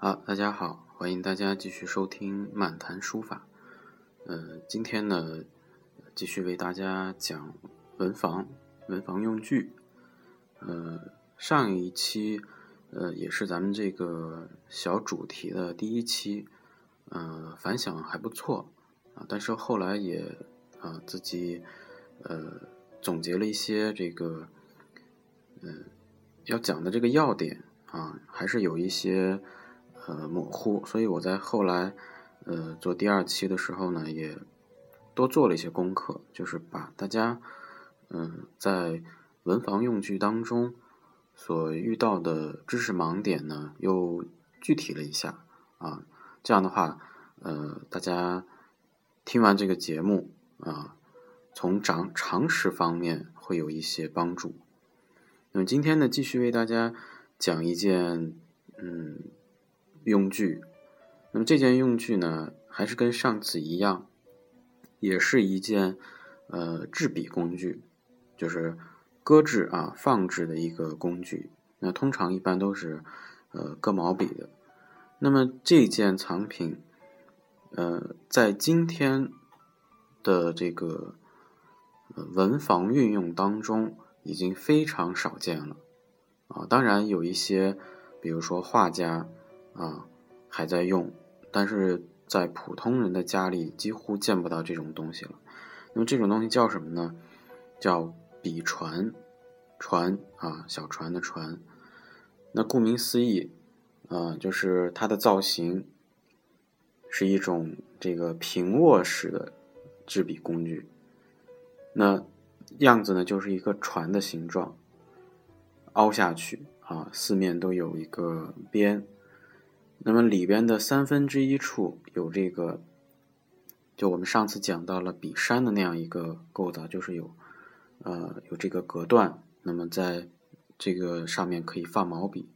好，大家好，欢迎大家继续收听漫谈书法。呃，今天呢，继续为大家讲文房、文房用具。呃，上一期，呃，也是咱们这个小主题的第一期，呃，反响还不错啊。但是后来也啊，自己呃总结了一些这个，呃，要讲的这个要点啊，还是有一些。呃，模糊，所以我在后来，呃，做第二期的时候呢，也多做了一些功课，就是把大家，嗯，在文房用具当中所遇到的知识盲点呢，又具体了一下啊，这样的话，呃，大家听完这个节目啊，从长常识方面会有一些帮助。那么今天呢，继续为大家讲一件，嗯。用具，那么这件用具呢，还是跟上次一样，也是一件呃制笔工具，就是搁置啊放置的一个工具。那通常一般都是呃割毛笔的。那么这件藏品，呃，在今天的这个文房运用当中，已经非常少见了啊。当然有一些，比如说画家。啊，还在用，但是在普通人的家里几乎见不到这种东西了。那么这种东西叫什么呢？叫笔船，船啊，小船的船。那顾名思义，啊，就是它的造型是一种这个平卧式的制笔工具。那样子呢，就是一个船的形状，凹下去啊，四面都有一个边。那么里边的三分之一处有这个，就我们上次讲到了笔山的那样一个构造，就是有，呃，有这个隔断。那么在这个上面可以放毛笔，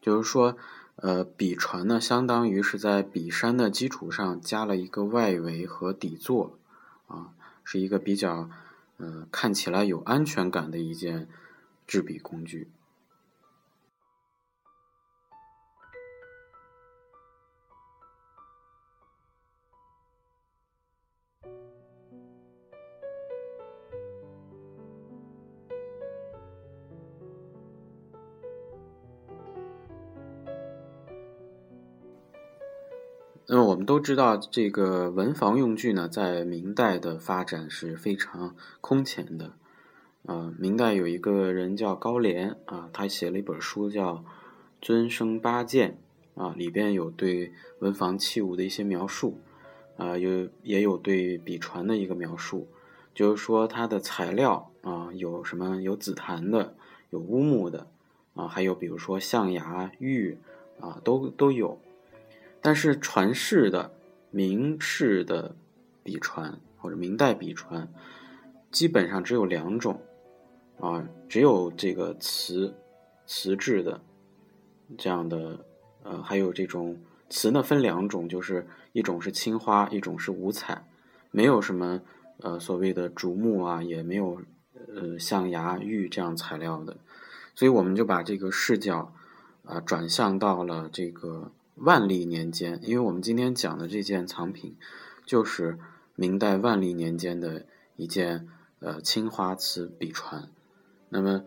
就是说，呃，笔船呢，相当于是在笔山的基础上加了一个外围和底座，啊，是一个比较，呃，看起来有安全感的一件制笔工具。那么我们都知道，这个文房用具呢，在明代的发展是非常空前的。啊，明代有一个人叫高廉啊，他写了一本书叫《尊生八件》啊，里边有对文房器物的一些描述，啊，有也有对笔船的一个描述，就是说它的材料啊，有什么有紫檀的，有乌木的，啊，还有比如说象牙、玉啊，都都有。但是传世的明式的笔传或者明代笔传，基本上只有两种，啊，只有这个瓷瓷质的这样的，呃，还有这种瓷呢分两种，就是一种是青花，一种是五彩，没有什么呃所谓的竹木啊，也没有呃象牙玉这样材料的，所以我们就把这个视角啊转向到了这个。万历年间，因为我们今天讲的这件藏品，就是明代万历年间的一件呃青花瓷笔船。那么，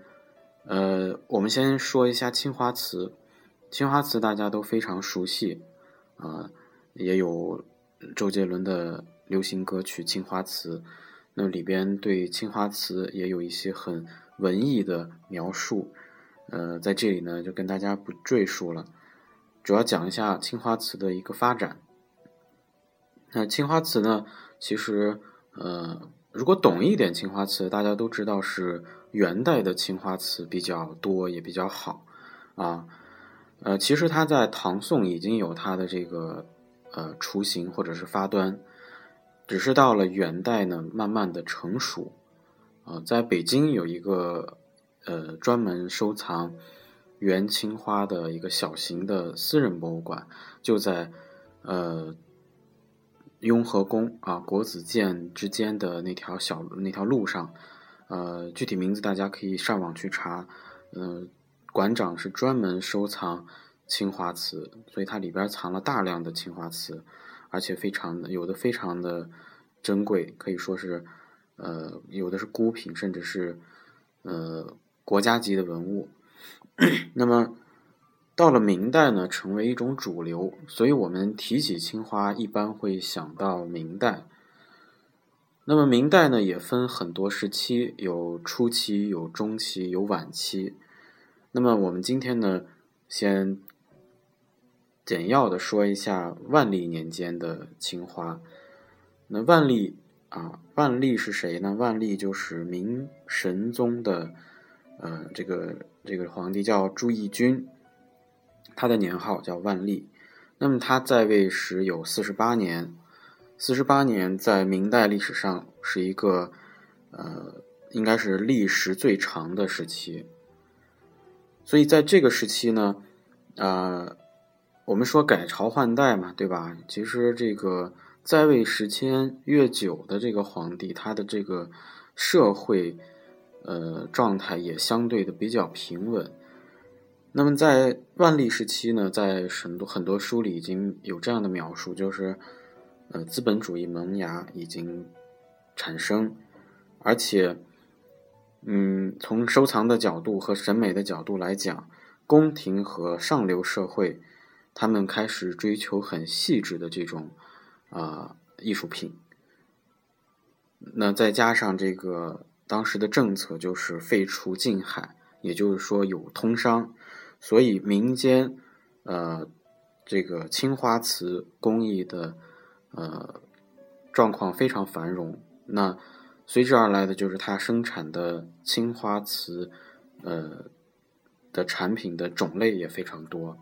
呃，我们先说一下青花瓷。青花瓷大家都非常熟悉啊，也有周杰伦的流行歌曲《青花瓷》，那里边对青花瓷也有一些很文艺的描述。呃，在这里呢，就跟大家不赘述了。主要讲一下青花瓷的一个发展。那青花瓷呢，其实呃，如果懂一点青花瓷，大家都知道是元代的青花瓷比较多，也比较好啊。呃，其实它在唐宋已经有它的这个呃雏形或者是发端，只是到了元代呢，慢慢的成熟。啊，在北京有一个呃专门收藏。元青花的一个小型的私人博物馆，就在呃雍和宫啊国子监之间的那条小那条路上，呃具体名字大家可以上网去查。嗯，馆长是专门收藏青花瓷，所以它里边藏了大量的青花瓷，而且非常的有的非常的珍贵，可以说是呃有的是孤品，甚至是呃国家级的文物。那么到了明代呢，成为一种主流，所以我们提起青花一般会想到明代。那么明代呢，也分很多时期，有初期、有中期、有晚期。那么我们今天呢，先。简要的说一下万历年间的青花。那万历啊，万历是谁呢？万历就是明神宗的，呃，这个这个皇帝叫朱翊钧，他的年号叫万历。那么他在位时有四十八年，四十八年在明代历史上是一个，呃，应该是历时最长的时期。所以在这个时期呢，呃。我们说改朝换代嘛，对吧？其实这个在位时间越久的这个皇帝，他的这个社会呃状态也相对的比较平稳。那么在万历时期呢，在很多很多书里已经有这样的描述，就是呃资本主义萌芽已经产生，而且嗯从收藏的角度和审美的角度来讲，宫廷和上流社会。他们开始追求很细致的这种啊艺术品，那再加上这个当时的政策就是废除禁海，也就是说有通商，所以民间呃这个青花瓷工艺的呃状况非常繁荣。那随之而来的就是它生产的青花瓷呃的产品的种类也非常多。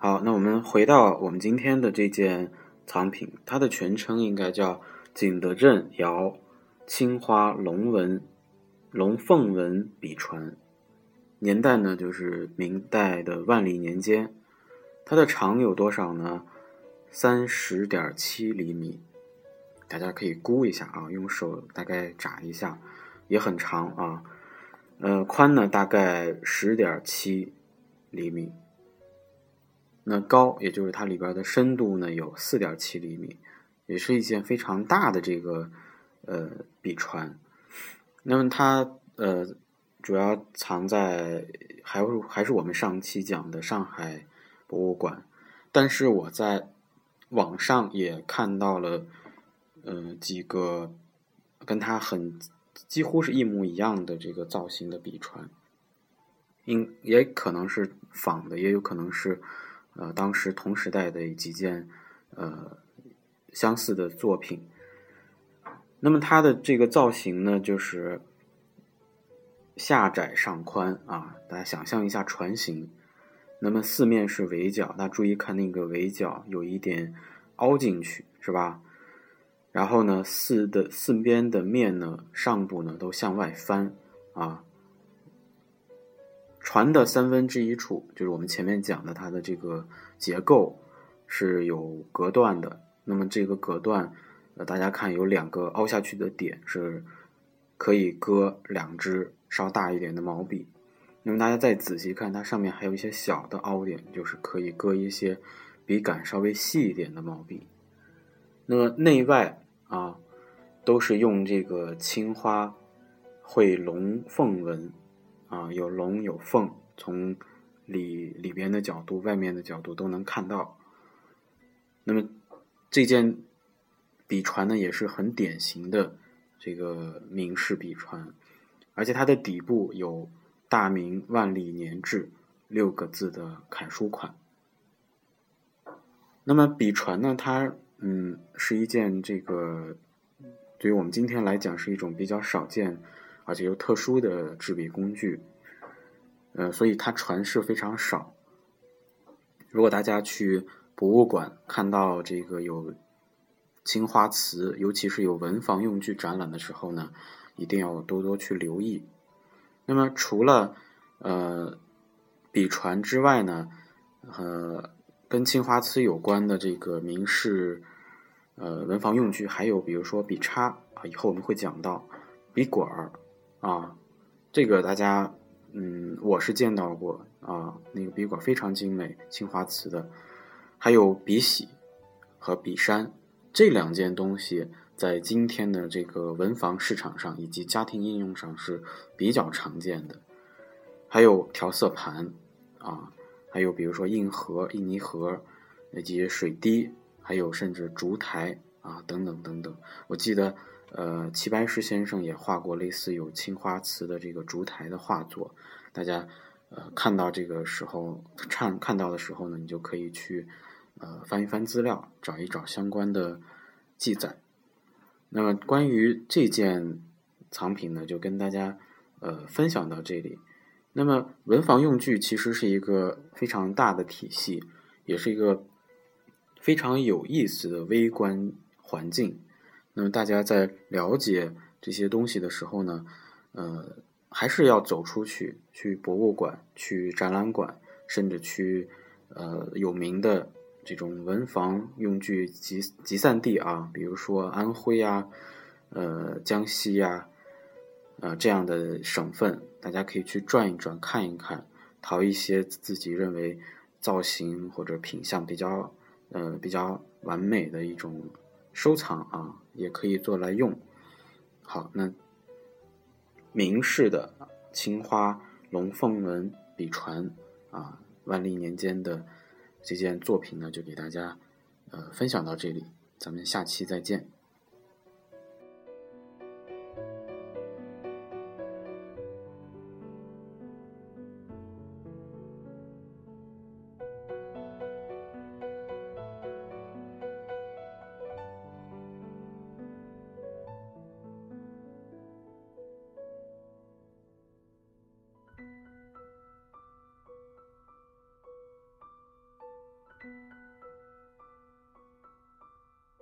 好，那我们回到我们今天的这件藏品，它的全称应该叫景德镇窑青花龙纹龙凤纹笔传，年代呢就是明代的万历年间，它的长有多少呢？三十点七厘米，大家可以估一下啊，用手大概眨一下，也很长啊。呃，宽呢大概十点七厘米。那高，也就是它里边的深度呢，有四点七厘米，也是一件非常大的这个呃笔船。那么它呃主要藏在还还是我们上期讲的上海博物馆，但是我在网上也看到了呃几个跟它很几乎是一模一样的这个造型的笔船，应也可能是仿的，也有可能是。呃，当时同时代的几件呃相似的作品，那么它的这个造型呢，就是下窄上宽啊，大家想象一下船型，那么四面是围角，大家注意看那个围角有一点凹进去，是吧？然后呢，四的四边的面呢，上部呢都向外翻啊。船的三分之一处，就是我们前面讲的它的这个结构是有隔断的。那么这个隔断，呃，大家看有两个凹下去的点，是可以搁两支稍大一点的毛笔。那么大家再仔细看，它上面还有一些小的凹点，就是可以搁一些笔杆稍微细一点的毛笔。那么内外啊，都是用这个青花绘龙凤纹。啊，有龙有凤，从里里边的角度、外面的角度都能看到。那么这件笔船呢，也是很典型的这个明式笔船，而且它的底部有“大明万历年制”六个字的楷书款。那么笔船呢，它嗯是一件这个对于我们今天来讲是一种比较少见。而且又特殊的制笔工具，呃，所以它传世非常少。如果大家去博物馆看到这个有青花瓷，尤其是有文房用具展览的时候呢，一定要多多去留意。那么除了呃笔传之外呢，呃，跟青花瓷有关的这个名士呃文房用具，还有比如说笔叉啊，以后我们会讲到笔管儿啊，这个大家嗯我是见到过啊，那个笔管非常精美，青花瓷的，还有笔洗和笔山这两件东西。在今天的这个文房市场上以及家庭应用上是比较常见的，还有调色盘，啊，还有比如说硬盒、印泥盒，以及水滴，还有甚至烛台啊等等等等。我记得，呃，齐白石先生也画过类似有青花瓷的这个烛台的画作。大家，呃，看到这个时候看看到的时候呢，你就可以去，呃，翻一翻资料，找一找相关的记载。那么关于这件藏品呢，就跟大家呃分享到这里。那么文房用具其实是一个非常大的体系，也是一个非常有意思的微观环境。那么大家在了解这些东西的时候呢，呃，还是要走出去，去博物馆、去展览馆，甚至去呃有名的。这种文房用具集集散地啊，比如说安徽啊，呃，江西呀，呃，这样的省份，大家可以去转一转，看一看，淘一些自己认为造型或者品相比较呃比较完美的一种收藏啊，也可以做来用。好，那明式的青花龙凤纹笔传啊，万历年间的。这件作品呢，就给大家，呃，分享到这里，咱们下期再见。